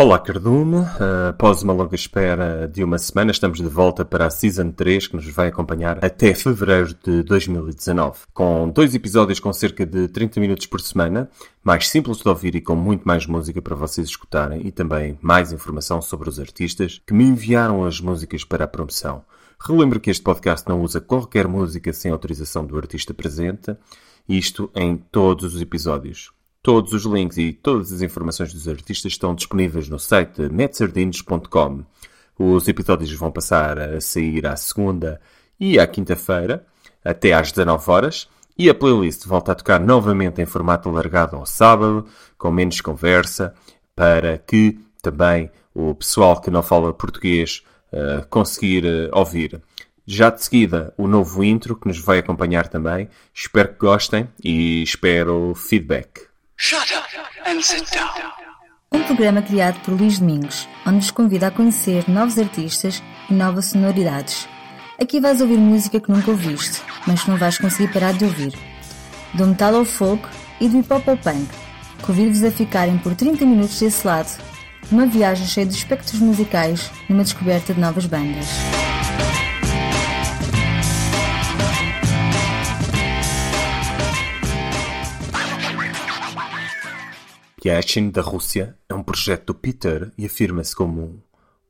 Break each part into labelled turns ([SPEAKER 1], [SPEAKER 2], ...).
[SPEAKER 1] Olá Cardume, após uma longa espera de uma semana, estamos de volta para a Season 3 que nos vai acompanhar até fevereiro de 2019, com dois episódios com cerca de 30 minutos por semana, mais simples de ouvir e com muito mais música para vocês escutarem e também mais informação sobre os artistas que me enviaram as músicas para a promoção. Relembro que este podcast não usa qualquer música sem autorização do artista presente, isto em todos os episódios. Todos os links e todas as informações dos artistas estão disponíveis no site metsardines.com. Os episódios vão passar a sair à segunda e à quinta-feira, até às 19 horas, e a playlist volta a tocar novamente em formato alargado ao sábado, com menos conversa, para que também o pessoal que não fala português uh, conseguir uh, ouvir. Já de seguida, o novo intro que nos vai acompanhar também. Espero que gostem e espero feedback. Shut up
[SPEAKER 2] and sit down. Um programa criado por Luís Domingos, onde nos convida a conhecer novos artistas e novas sonoridades. Aqui vais ouvir música que nunca ouviste, mas que não vais conseguir parar de ouvir. Do metal ao folk e do hip hop ao punk. Convido-vos a ficarem por 30 minutos desse lado, numa viagem cheia de espectros musicais, numa descoberta de novas bandas.
[SPEAKER 1] Yashin, da Rússia, é um projeto do Peter e afirma-se como um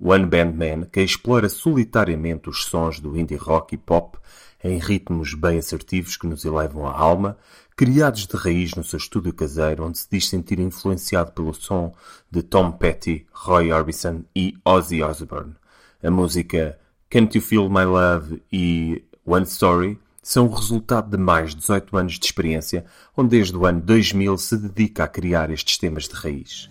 [SPEAKER 1] one-band man que explora solitariamente os sons do indie rock e pop em ritmos bem assertivos que nos elevam a alma, criados de raiz no seu estúdio caseiro, onde se diz sentir influenciado pelo som de Tom Petty, Roy Orbison e Ozzy Osbourne. A música Can't You Feel My Love e One Story são o resultado de mais de 18 anos de experiência, onde desde o ano 2000 se dedica a criar estes temas de raiz.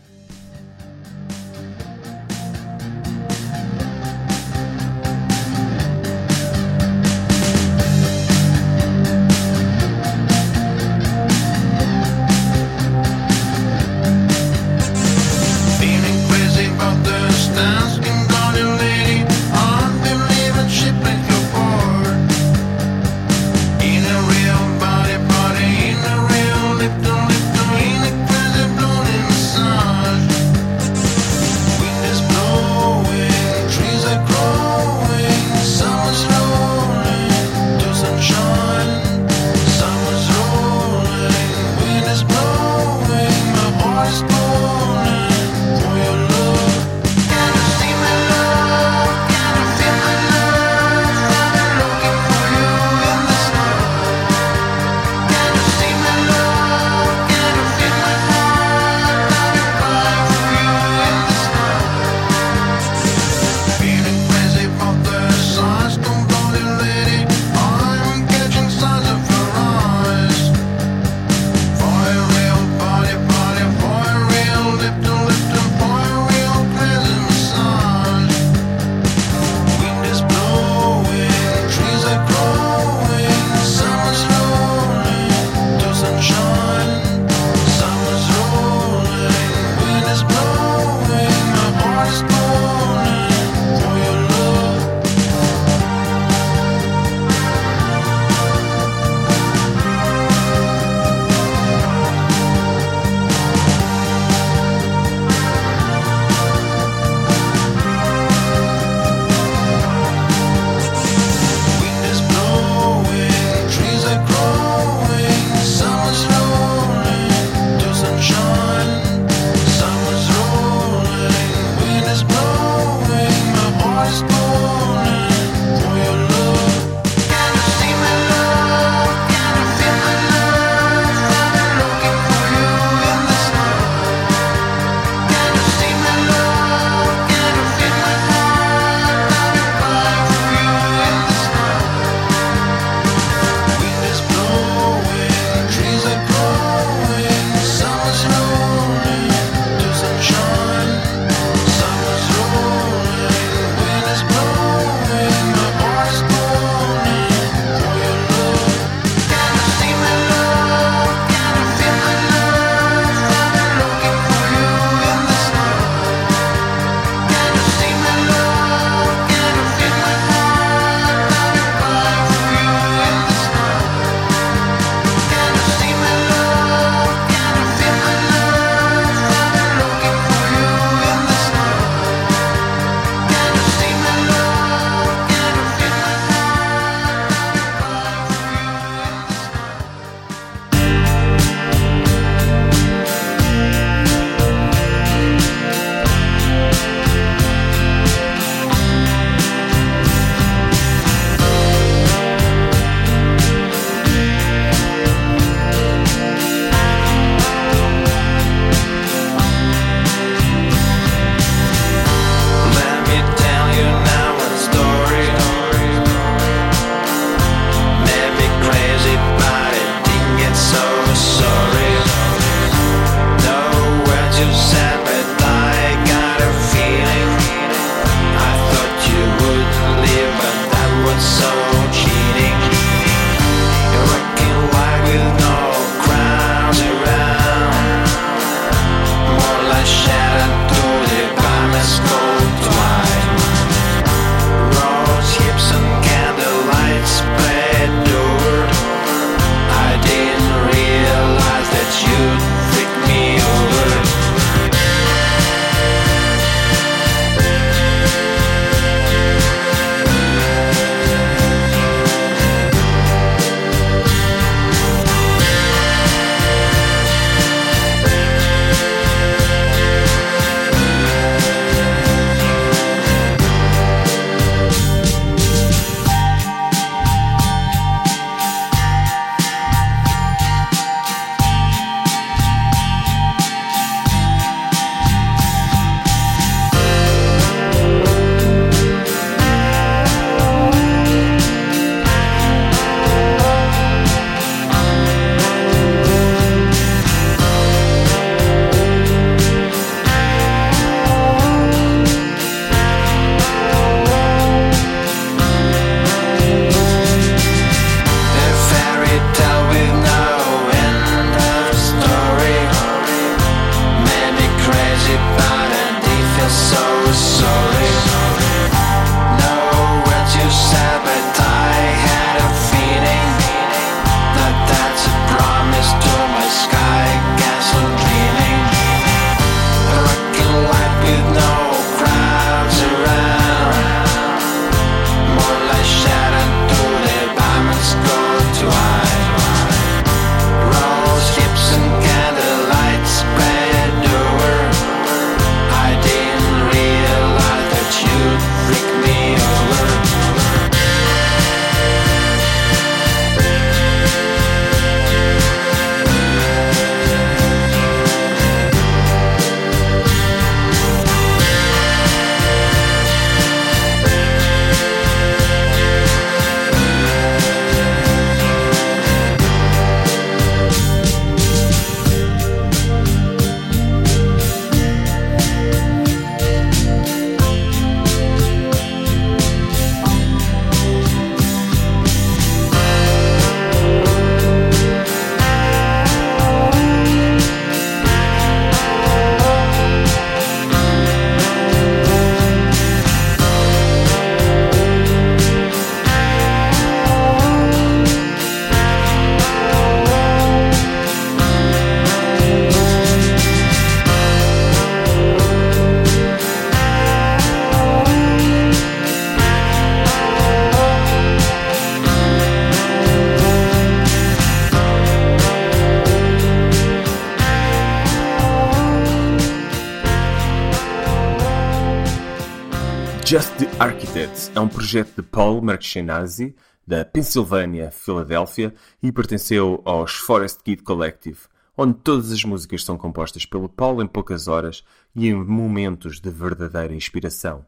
[SPEAKER 3] É um projeto de Paul Marchenazzi, da Pennsylvania, Filadélfia, e pertenceu aos Forest Kid Collective, onde todas as músicas são compostas pelo Paul em poucas horas e em momentos de verdadeira inspiração.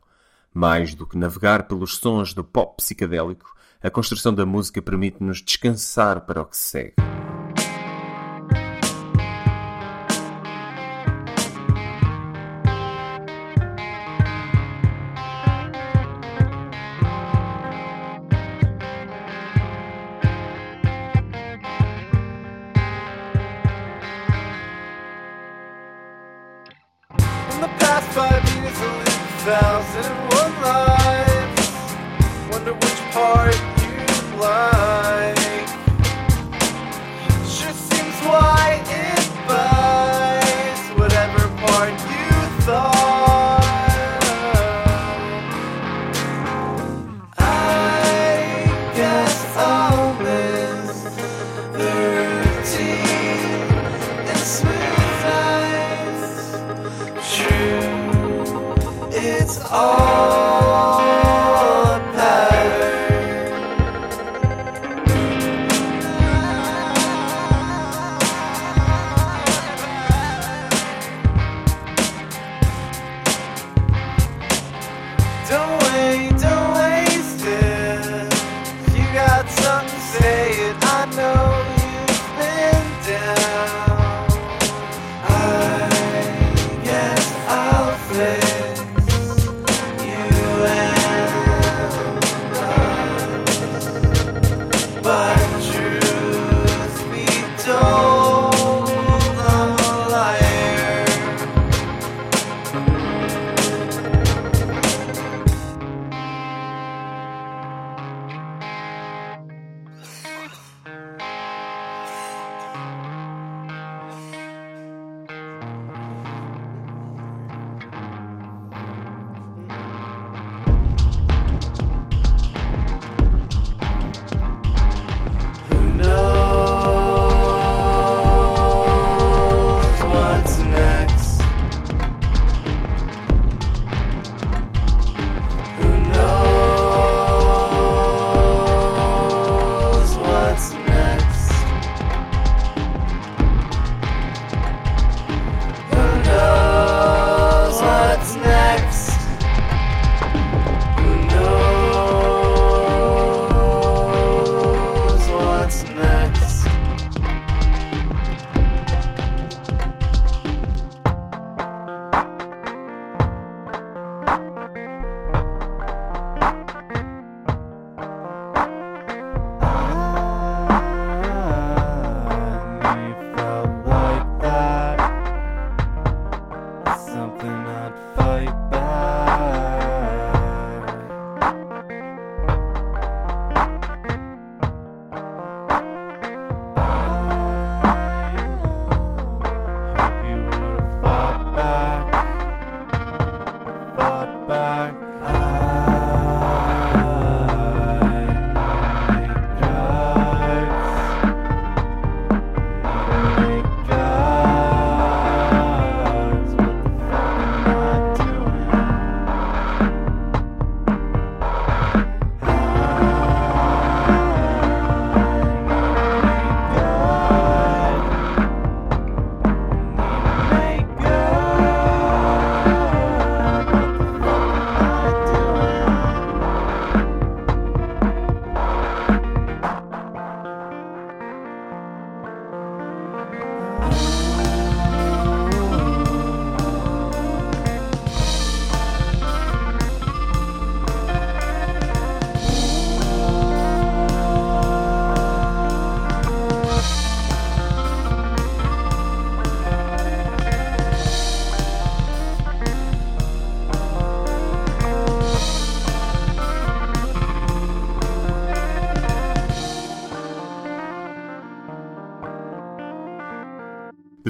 [SPEAKER 3] Mais do que navegar pelos sons do pop psicadélico, a construção da música permite-nos descansar para o que segue. De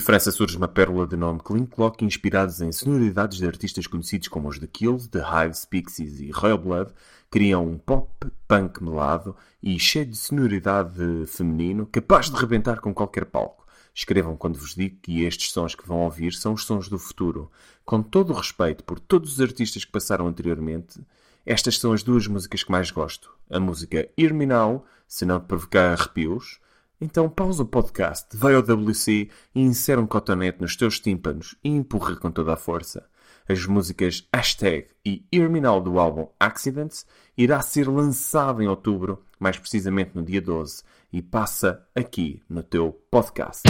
[SPEAKER 3] França surge uma pérola de nome Clean Clock, inspirados em sonoridades de artistas conhecidos como os The Kills, The Hives, Pixies e Royal Blood, criam um pop punk melado e cheio de sonoridade feminino, capaz de rebentar com qualquer palco. Escrevam quando vos digo que estes sons que vão ouvir são os sons do futuro. Com todo o respeito por todos os artistas que passaram anteriormente,
[SPEAKER 1] Estas são as duas músicas que mais gosto. A música Hear Me Now, se não provocar arrepios, então pausa o podcast, vai ao WC e insere um cotonete nos teus tímpanos e empurra com toda a força. As músicas Hashtag e Now do álbum Accidents irá ser lançado em outubro, mais precisamente no dia 12, e passa aqui no teu podcast.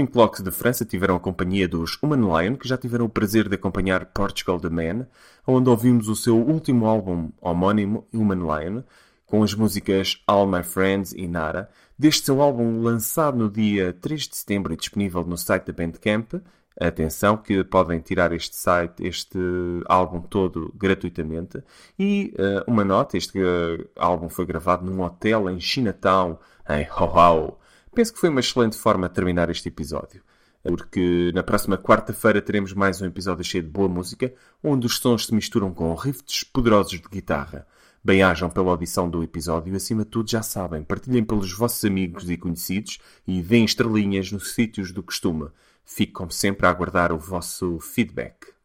[SPEAKER 1] Clink Clocks de França tiveram a companhia dos Human Lion, que já tiveram o prazer de acompanhar Portugal The Man, onde ouvimos o seu último álbum homónimo, Human Lion, com as músicas All My Friends e Nara, deste seu álbum lançado no dia 3 de setembro e disponível no site da Bandcamp. Atenção que podem tirar este site, este álbum todo gratuitamente. E uh, uma nota, este uh, álbum foi gravado num hotel em Chinatown, em Hohau. Penso que foi uma excelente forma de terminar este episódio porque na próxima quarta-feira teremos mais um episódio cheio de boa música, onde os sons se misturam com riffs poderosos de guitarra. Bem-ajam pela audição do episódio e, acima de tudo, já sabem, partilhem pelos vossos amigos e conhecidos e deem estrelinhas nos sítios do costume. Fico, como sempre, a aguardar o vosso feedback.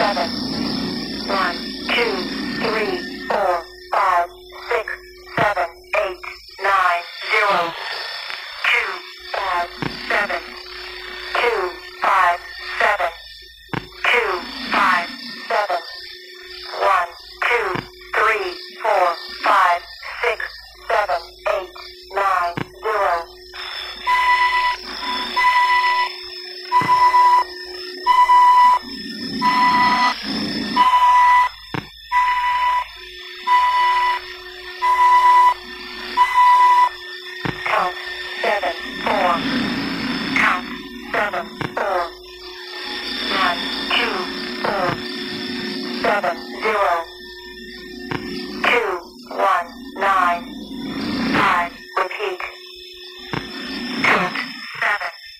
[SPEAKER 4] Seven. One, two,